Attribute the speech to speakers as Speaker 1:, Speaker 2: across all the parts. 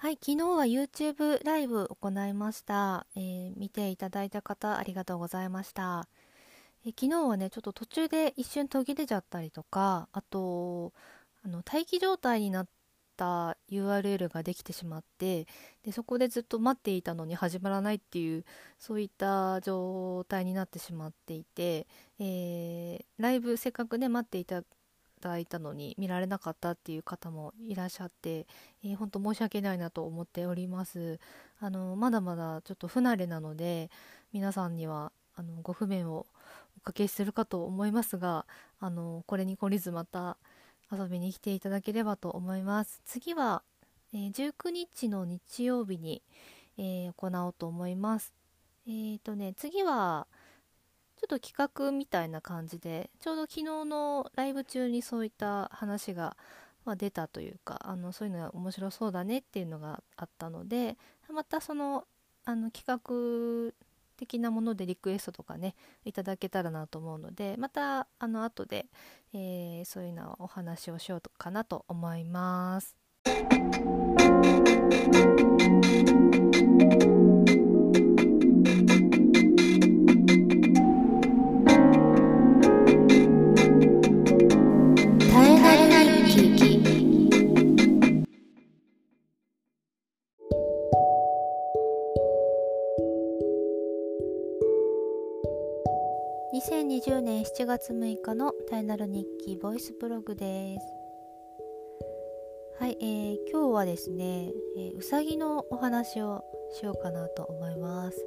Speaker 1: はい、昨日は YouTube ライブ行いました、えー見ていただいた方ありがとうございました、えー昨日はねちょっと途中で一瞬途切れちゃったりとかあとあの待機状態になった URL ができてしまってでそこでずっと待っていたのに始まらないっていうそういった状態になってしまっていて、えーライブせっかくね待っていただいたのに見られなかったっていう方もいらっしゃってえー本当申し訳ないなと思っております。あのまだまだちょっと不慣れなので皆さんにはあのご不便をおかけするかと思いますがあのこれに懲りずまた遊びに来ていただければと思います。次は、えー19日の日曜日に、えー行おうと思います。えーとね次はちょっと企画みたいな感じでちょうど昨日のライブ中にそういった話がまあ、出たというかあのそういうのが面白そうだねっていうのがあったのでまたそのあの企画的なものでリクエストとかねいただけたらなと思うのでまたあの後で、えーそういうのをお話をしようかなと思います。月6日の「タイナル日記ボイスブログ」です。はい、えー今日はですね、えうさぎのお話をしようかなと思います。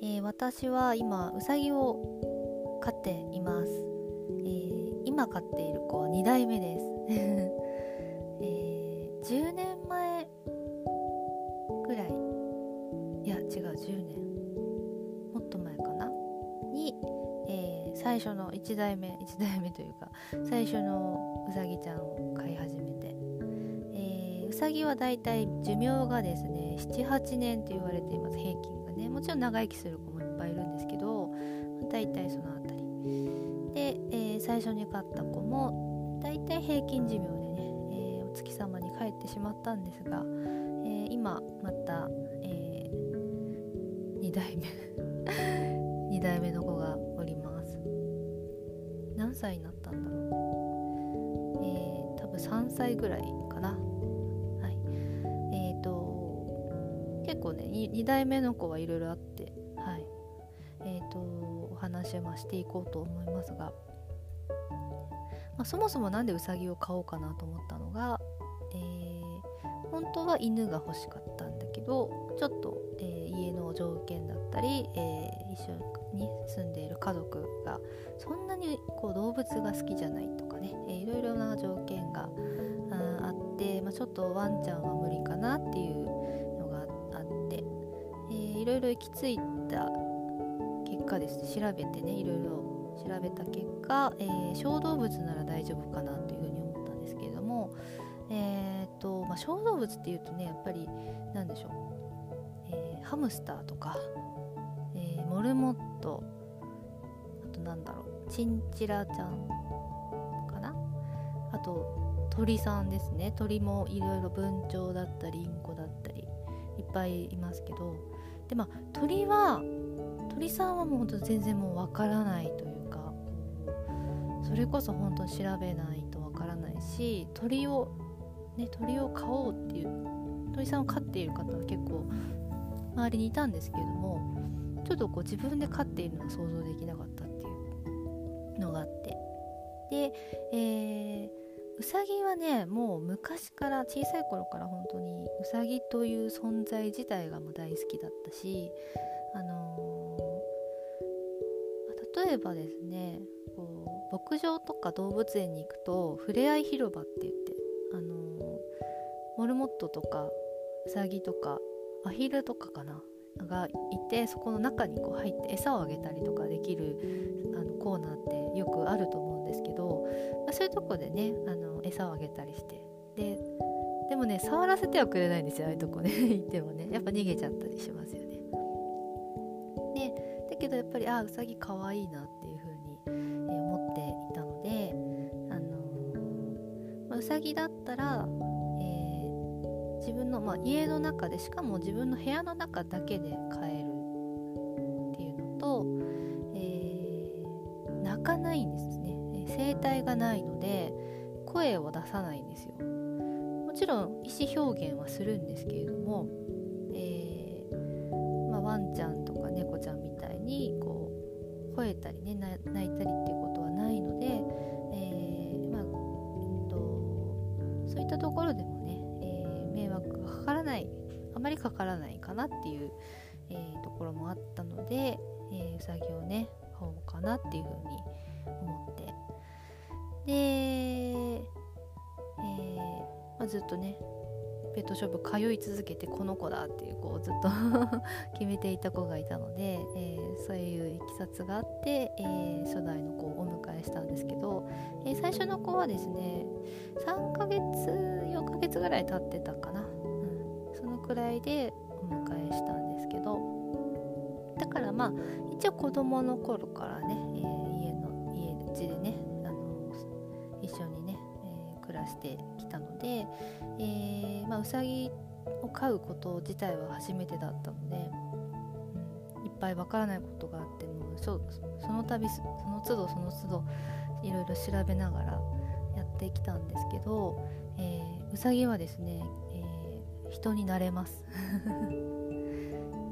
Speaker 1: えー私は今うさぎを飼っています。えー今飼っている子は2代目です。えー10年前ぐらいいや違う10年最初の1代目1代目というか最初のうさぎちゃんを飼い始めて、えーうさぎはだいたい寿命がですね78年と言われています平均がね。もちろん長生きする子もいっぱいいるんですけどだいたいそのあたり。で、えー最初に飼った子もだいたい平均寿命でね、えーお月様に帰ってしまったんですが、え今また、え2代目。ったんだろう。えー、多分3歳ぐらいかな。はい。えーと結構ね 2, 代目の子はいろいろあってはい。えーとお話をまあしていこうと思いますが、まあ、そもそもなんでウサギを飼おうかなと思ったのが、えー本当は犬が欲しかったんだけどちょっと、えー家の条件だったり、えー一緒にに住んでいる家族がそんなにこう動物が好きじゃないとかね、えーいろいろな条件がああって、まあ、ちょっとワンちゃんは無理かなっていうのがあって、えーいろいろ行き着いた結果ですね。調べてねいろいろ調べた結果、えー小動物なら大丈夫かなというふうに思ったんですけれども、えーとまあ、小動物っていうとねやっぱりなんでしょう、えーハムスターとか、えーモルモットあとなんだろうチンチラちゃんかな？あと鳥さんですね。鳥もいろいろ文鳥だったりインコだったりいっぱいいますけど。でまあ鳥は鳥さんはもうほんと全然もうわからないというかそれこそ本当に調べないとわからないし鳥をね鳥を飼おうっていう鳥さんを飼っている方は結構周りにいたんですけれどもちょっとこう自分で飼っているのが想像できなかったっていうのがあって。で、えーうさぎはねもう昔から小さい頃から本当にうさぎという存在自体がもう大好きだったしあのー例えばですねこう牧場とか動物園に行くとふれあい広場って言ってあのーモルモットとかうさぎとかアヒルとかかな。がいてそこの中にこう入って餌をあげたりとかできるあのコーナーってよくあると思うんですけど、まあ、そういうとこでねあの餌をあげたりして。ででもね触らせてはくれないんですよああいうとこね 行ってもね。やっぱ逃げちゃったりしますよね。でだけどやっぱりあうさぎかわいいなっていう風に、え思っていたのであのーまあうさぎだったら、自分の、まあ、家の中でしかも自分の部屋の中だけで飼えるっていうのと、えー、泣かないんですね。声帯がないので声を出さないんですよ。もちろん意思表現はするんですけれども、えーまあ、ワンちゃんとか猫ちゃんみたいにこう吠えたりね泣いたりっていうことはないので、えーまあえっと、そういったところでもあまりかからないかなっていう、えー、ところもあったので、えー、うさぎをね飼おうかなっていうふうに思って。で、えーまあ、ずっとねペットショップ通い続けてこの子だっていう子をずっと 決めていた子がいたので、えー、そういういきさつがあって、えー、初代の子をお迎えしたんですけど、えー、最初の子はですね3ヶ月4ヶ月ぐらい経ってたかな、くらいでお迎えしたんですけどだからまあ一応子供の頃からね、え家の家家でねあの一緒にね、えー、暮らしてきたので、えーまあ、うさぎを飼うこと自体は初めてだったので、うん、いっぱいわからないことがあってもそその度その都度その都度いろいろ調べながらやってきたんですけど、えー、うさぎはですね、人になれます。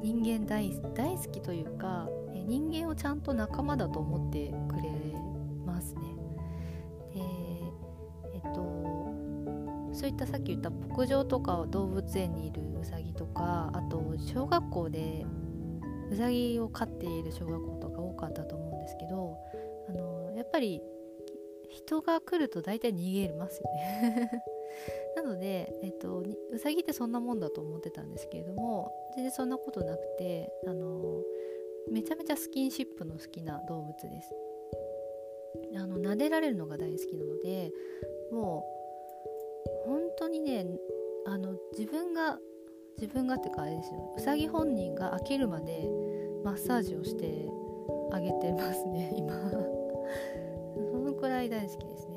Speaker 1: 人間大大好きというか、人間をちゃんと仲間だと思ってくれますね。でえっとそういったさっき言った牧場とか動物園にいるうさぎとかあと小学校でうさぎを飼っている小学校とか多かったと思うんですけどあのやっぱり人が来ると大体逃げますよね。ので、えっと、うさぎってそんなもんだと思ってたんですけれども全然そんなことなくてあのめちゃめちゃスキンシップの好きな動物です。あの撫でられるのが大好きなのでもう本当にねあの自分が自分がってかあれですよ。うさぎ本人が飽きるまでマッサージをしてあげてますね今。そのくらい大好きですね。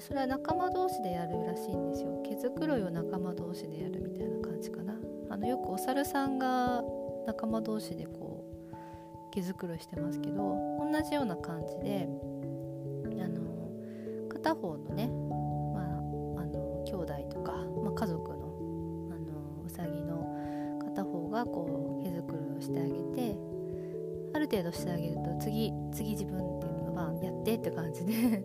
Speaker 1: でそれは仲間同士でやるらしいんですよ。毛づくろいを仲間同士でやるみたいな感じかな。あのよくお猿さんが仲間同士でこう毛づくろいしてますけど同じような感じであの片方のねまあ、あの兄弟とか、まあ、家族のあのうさぎの片方がこう毛づくろいをしてあげてある程度してあげると次次自分っていうのはやってって感じで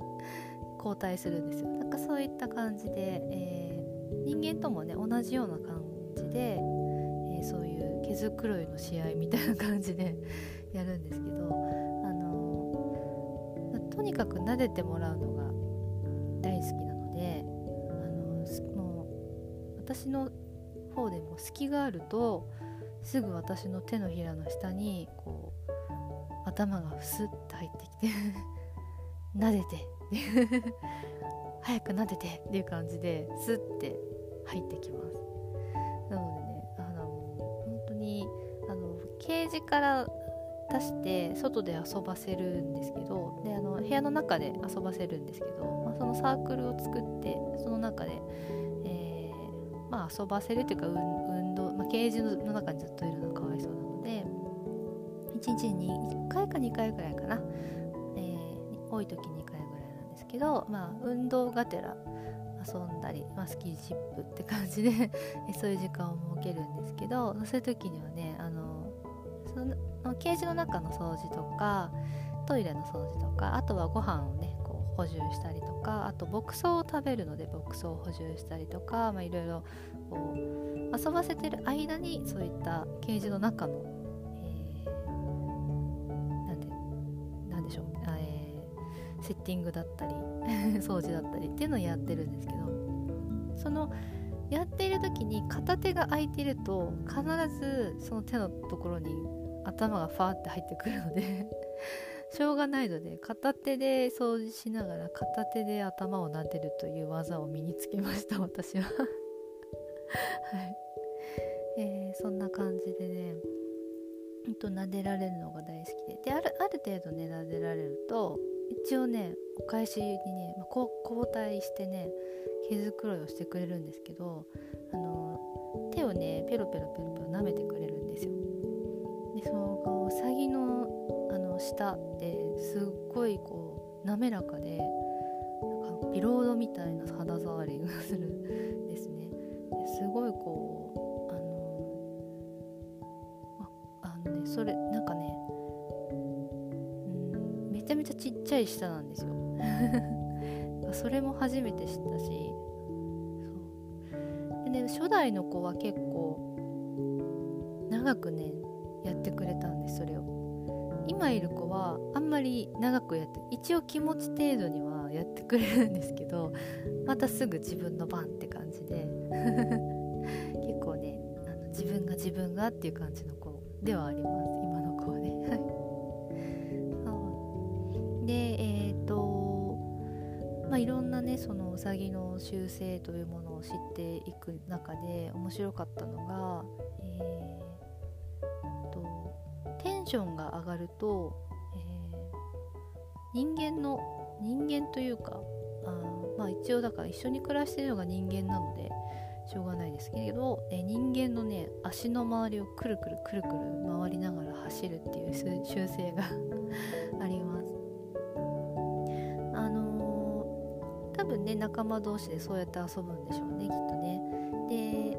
Speaker 1: 交代するんですよ。なんかそういった感じで、えー、人間ともね同じような感じで、えー、そういう毛づくろいの試合みたいな感じで やるんですけどあのとにかく撫でてもらうのが大好きなのであのもう私の方でも隙があるとすぐ私の手のひらの下にこう頭がふすっと入ってきて 撫でて早く撫でてっていう感じですって入ってきます。なのでねあの本当にあのケージから出して外で遊ばせるんですけどであの部屋の中で遊ばせるんですけど、まあ、そのサークルを作ってその中でまあ、遊ばせるというか運動、まあ、ケージの中にずっといるのはかわいそうなので1日に1回か2回ぐらいかな、えー、多い時2回ぐらいなんですけど、まあ、運動がてら遊んだり、まあ、スキンシップって感じで そういう時間を設けるんですけどそういう時にはねあのそのケージの中の掃除とかトイレの掃除とかあとはご飯をねこう補充したりとかあと牧草を食べるので牧草を補充したりとかいろいろ遊ばせてる間にそういったケージの中の、セッティングだったり 掃除だったりっていうのをやってるんですけどそのやっている時に片手が空いてると必ずその手のところに頭がファーって入ってくるので しょうがないので片手で掃除しながら片手で頭を撫でるという技を身につけました私は。お返しにね、まあ、交代してね毛づくろいをしてくれるんですけどあの手をねペロペロペロペロ舐めてくれるんですよ。でそのうさぎのあの舌ってすっごいこう滑らかでなんかビロードみたいな肌触りがするんですね。ですごいこうあのああのねそれなんかねめちゃめちゃちっちゃい舌なんですよ。それも初めて知ったし。そう。でね初代の子は結構長くねやってくれたんですそれを。今いる子はあんまり長くやって一応気持ち程度にはやってくれるんですけど またすぐ自分の番って感じで。結構ねあの自分が自分がっていう感じの子ではあります。今の子はね。そう。でえっ、とまあいろんなねそのうさぎの習性というものを知っていく中で面白かったのがえーとテンションが上がると、えー人間の人間というかあまあ一応だから一緒に暮らしてるのが人間なのでしょうがないですけれど、えー人間のね足の周りをくるくるくるくる回りながら走るっていう習性が あります。多分ね仲間同士でそうやって遊ぶんでしょうねきっとね。でえ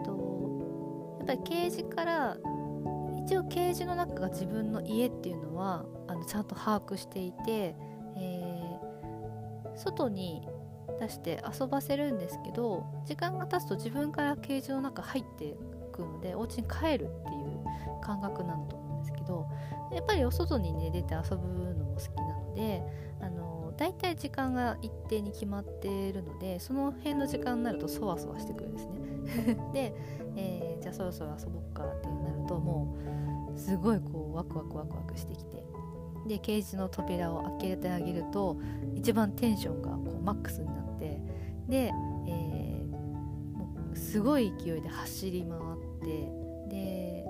Speaker 1: っとやっぱりケージから一応ケージの中が自分の家っていうのはあのちゃんと把握していて、えー外に出して遊ばせるんですけど時間が経つと自分からケージの中入ってくのでお家に帰るっていう感覚なんだと思うんですけどやっぱりお外にね出て遊ぶのも好きなので大体時間が一定に決まっているのでその辺の時間になるとそわそわしてくるんですね。で、えーじゃあそろそろ遊ぼっかってなるともうすごいこうワクワクワクワクしてきてでケージの扉を開けてあげると一番テンションがこうマックスになってで、えーもうすごい勢いで走り回ってで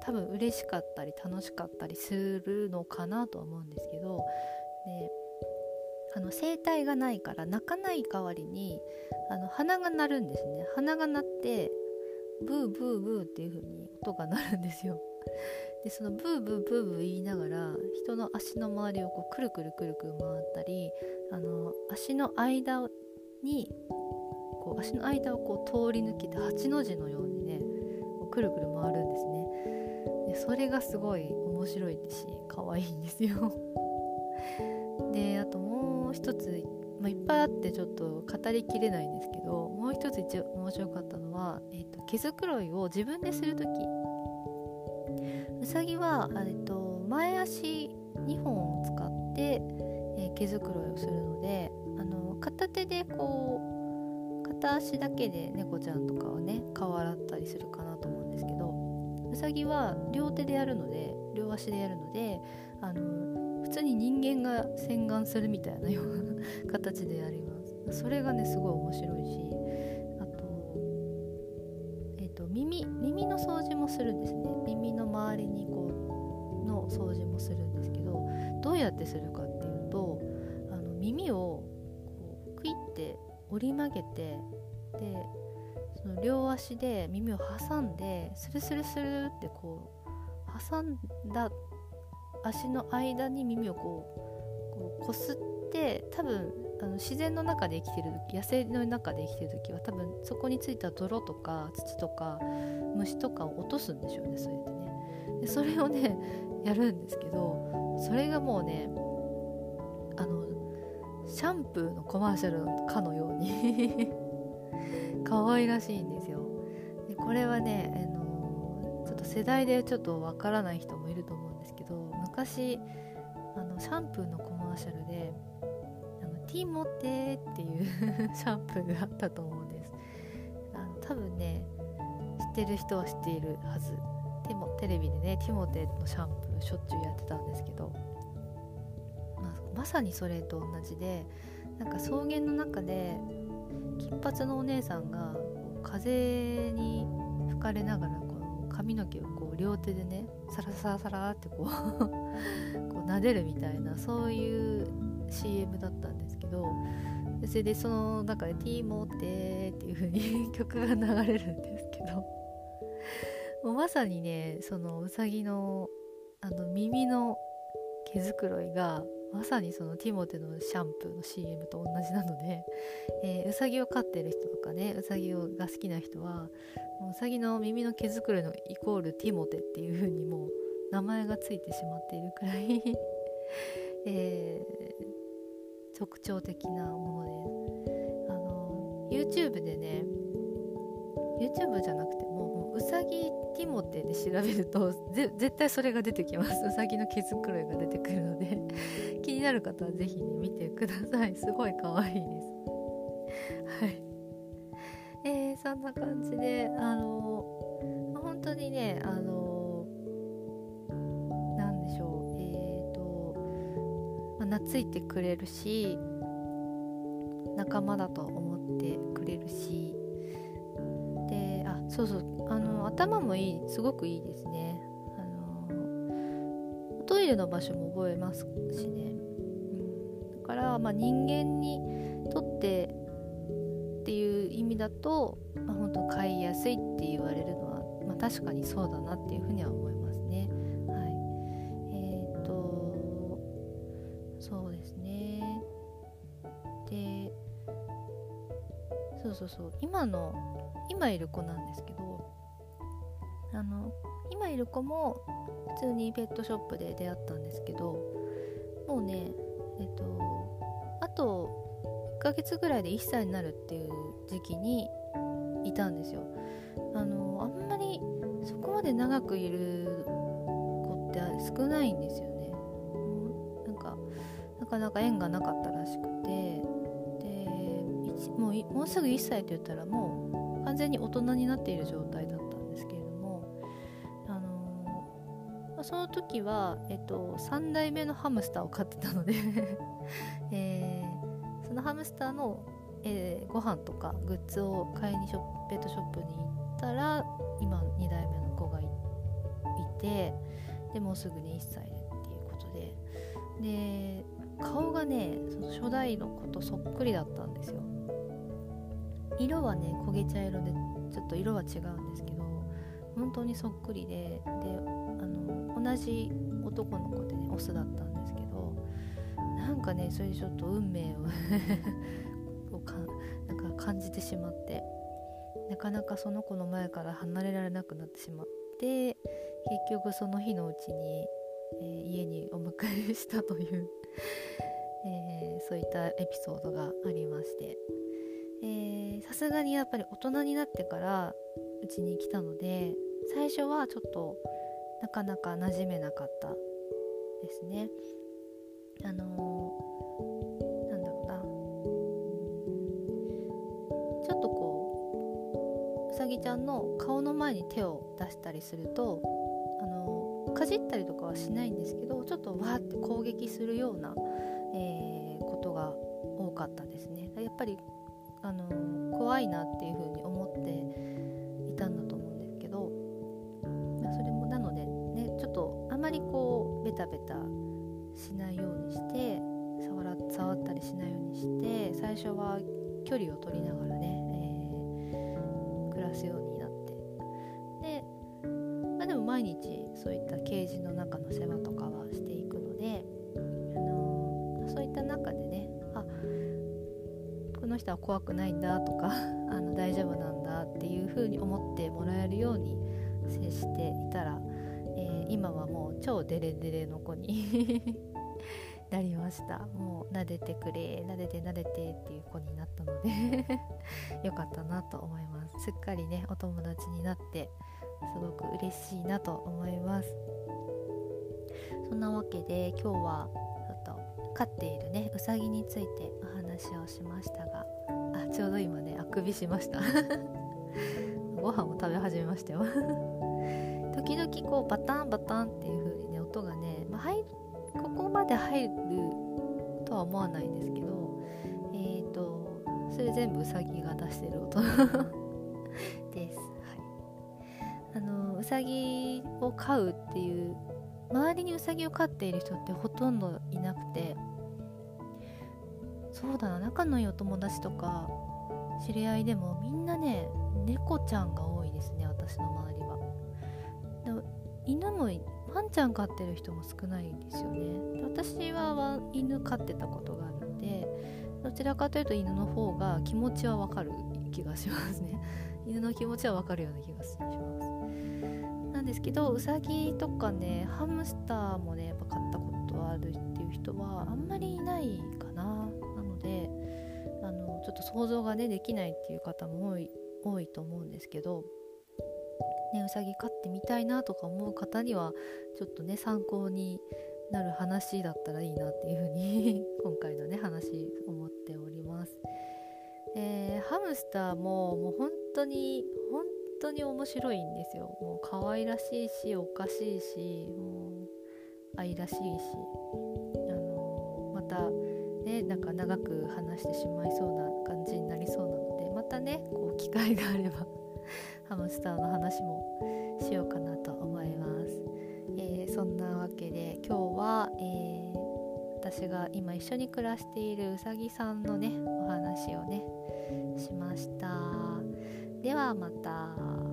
Speaker 1: 多分嬉しかったり楽しかったりするのかなとは思うんですけどあの声帯がないから泣かない代わりにあの鼻が鳴るんですね。鼻が鳴ってブーブーブーっていう風に音が鳴るんですよ。でそのブーブーブーブー言いながら人の足の周りをこうくるくるくるくる回ったりあの足の間にこう足の間をこう通り抜けて8の字のようにねこうくるくる回るんですね。でそれがすごい面白いですし可愛いんですよ。であともうう一つ、まあ、いっぱいあってちょっと語りきれないんですけどもう一つ一応面白かったのは、えー、と毛づくろいを自分でする時。うさぎは、えっと、前足2本を使って、えー毛づくろいをするのであの片手でこう片足だけで猫ちゃんとかはね顔洗ったりするかなと思うんですけどうさぎは両手でやるので両足でやるのであの普通に人間が洗顔するみたいなような形でやります。それがねすごい面白いしあとえっ、と耳耳の掃除もするんですね。耳の周りにこうの掃除もするんですけどどうやってするかっていうとあの耳をこうクイって折り曲げてでその両足で耳を挟んでスルスルスルってこう挟んだ足の間に耳をこうこすって多分あの自然の中で生きてる時野生の中で生きてる時は多分そこについた泥とか土とか虫とかを落とすんでしょうねそうやってね。でそれをね やるんですけどそれがもうねあのシャンプーのコマーシャルかのように 可愛らしいんですよ。でこれはね、世代でちょっとわからない人もいると思うんですけど昔あのシャンプーのコマーシャルであのティモテっていう シャンプーがあったと思うんです。あの多分ね知ってる人は知っているはず。でもテレビでねティモテのシャンプーしょっちゅうやってたんですけど、まあ、まさにそれと同じでなんか草原の中で金髪のお姉さんが風に吹かれながら髪の毛をこう両手でねサラサラサラってこう こう撫でるみたいなそういう CM だったんですけどそれでその中で「ティーモテー」っていう風に曲が流れるんですけどもうまさにねそのうさぎのあの耳の毛づくろいがまさにそのティモテのシャンプーの CM と同じなので、えー、うさぎを飼ってる人とかねうさぎをが好きな人はうさぎの耳の毛づくろいのイコールティモテっていう風にもう名前がついてしまっているくらい えー、特徴的なものですあの YouTube でね YouTube じゃなくてもうさぎティモテで調べると絶対それが出てきます。うさぎの毛づくろいが出てくるので。気になる方は是非ね見てください。すごい可愛いです。はい。えー、そんな感じであの本当にねあのなんでしょう。えっ、ー、と、まあ、懐いてくれるし仲間だと思ってくれるしそうそう。あの頭もいいすごくいいですね。あのトイレの場所も覚えますしね、うん、だから、まあ、人間にとってっていう意味だと、まあ、本当飼いやすいって言われるのは、まあ、確かにそうだなっていうふうには思いますね。はい。えっ、ー、とそうですね。でそうそうそう。今の今いる子なんですけどあの今いる子も普通にペットショップで出会ったんですけどもうねえっとあと1ヶ月ぐらいで1歳になるっていう時期にいたんですよ。あのあんまりそこまで長くいる子って少ないんですよね。なんかなかなか縁がなかったらしくてでもうもうすぐ1歳って言ったらもう全に大人になっている状態だったんですけれども、あのー、その時は、えっと、3代目のハムスターを飼ってたので えー、そのハムスターの、えー、ご飯とかグッズを買いにショペットショップに行ったら今2代目の子がいてでもうすぐに1歳でっていうことでで顔がねその初代の子とそっくりだったんですよ。色はね焦げ茶色でちょっと色は違うんですけど本当にそっくりでであの同じ男の子でねオスだったんですけどなんかねそれでちょっと運命を かなんか感じてしまってなかなかその子の前から離れられなくなってしまって結局その日のうちに、えー、家にお迎えしたという えー、そういったエピソードがありまして。さすがにやっぱり大人になってからうちに来たので最初はちょっとなかなか馴染めなかったですね。あのー、なんだろうな。ちょっとこううさぎちゃんの顔の前に手を出したりするとあのー、かじったりとかはしないんですけどちょっとわーって攻撃するような、えー、ことが多かったですね。やっぱりあの怖いなっていう風に思っていたんだと思うんですけどそれもなのでねちょっとあまりこうベタベタしないようにして触ら触ったりしないようにして最初は距離を取りながらね、えー、暮らすようになって。で,、まあ、でも毎日そういったケージの中の世話とかは人は怖くないんだとか あの大丈夫なんだっていう風に思ってもらえるように接していたら、えー、今はもう超デレデレの子に なりました。もう撫でてくれ撫でて撫でてっていう子になったので よかったなと思います。すっかりねお友達になってすごく嬉しいなと思います。そんなわけで今日はちょっと飼っているねうさぎについてお話をしましたがちょうど今ねあくびしました。ご飯も食べ始めましたよ。時々こうバタンバタンっていう風にね音がね、まあ、入ここまで入るとは思わないんですけどえっ、ー、とそれ全部うさぎが出してる音。です、はい、あのうさぎを飼うっていう周りにうさぎを飼っている人ってほとんどいなくてそうだな仲のいいお友達とか知り合いでもみんなね猫ちゃんが多いですね私の周りは。で犬もワンちゃん飼ってる人も少ないんですよね。私は犬飼ってたことがあるのでどちらかというと犬の方が気持ちはわかる気がしますね。犬の気持ちはわかるような気がします。なんですけどうさぎとかねハムスターもねやっぱ飼ったことあるっていう人はあんまりいないちょっと想像がねできないっていう方も多い多いと思うんですけどね、うさぎ飼ってみたいなとか思う方にはちょっとね参考になる話だったらいいなっていうふうに 今回のね話思っております、えー、ハムスターももう本当に本当に面白いんですよ。もう可愛らしいしおかしいしもう愛らしいし、ねなんか長く話してしまいそうな感じになりそうなのでまたねこう機会があれば ハムスターの話もしようかなと思います、えー、そんなわけで今日は、えー、私が今一緒に暮らしているうさぎさんのねお話をねしましたではまた。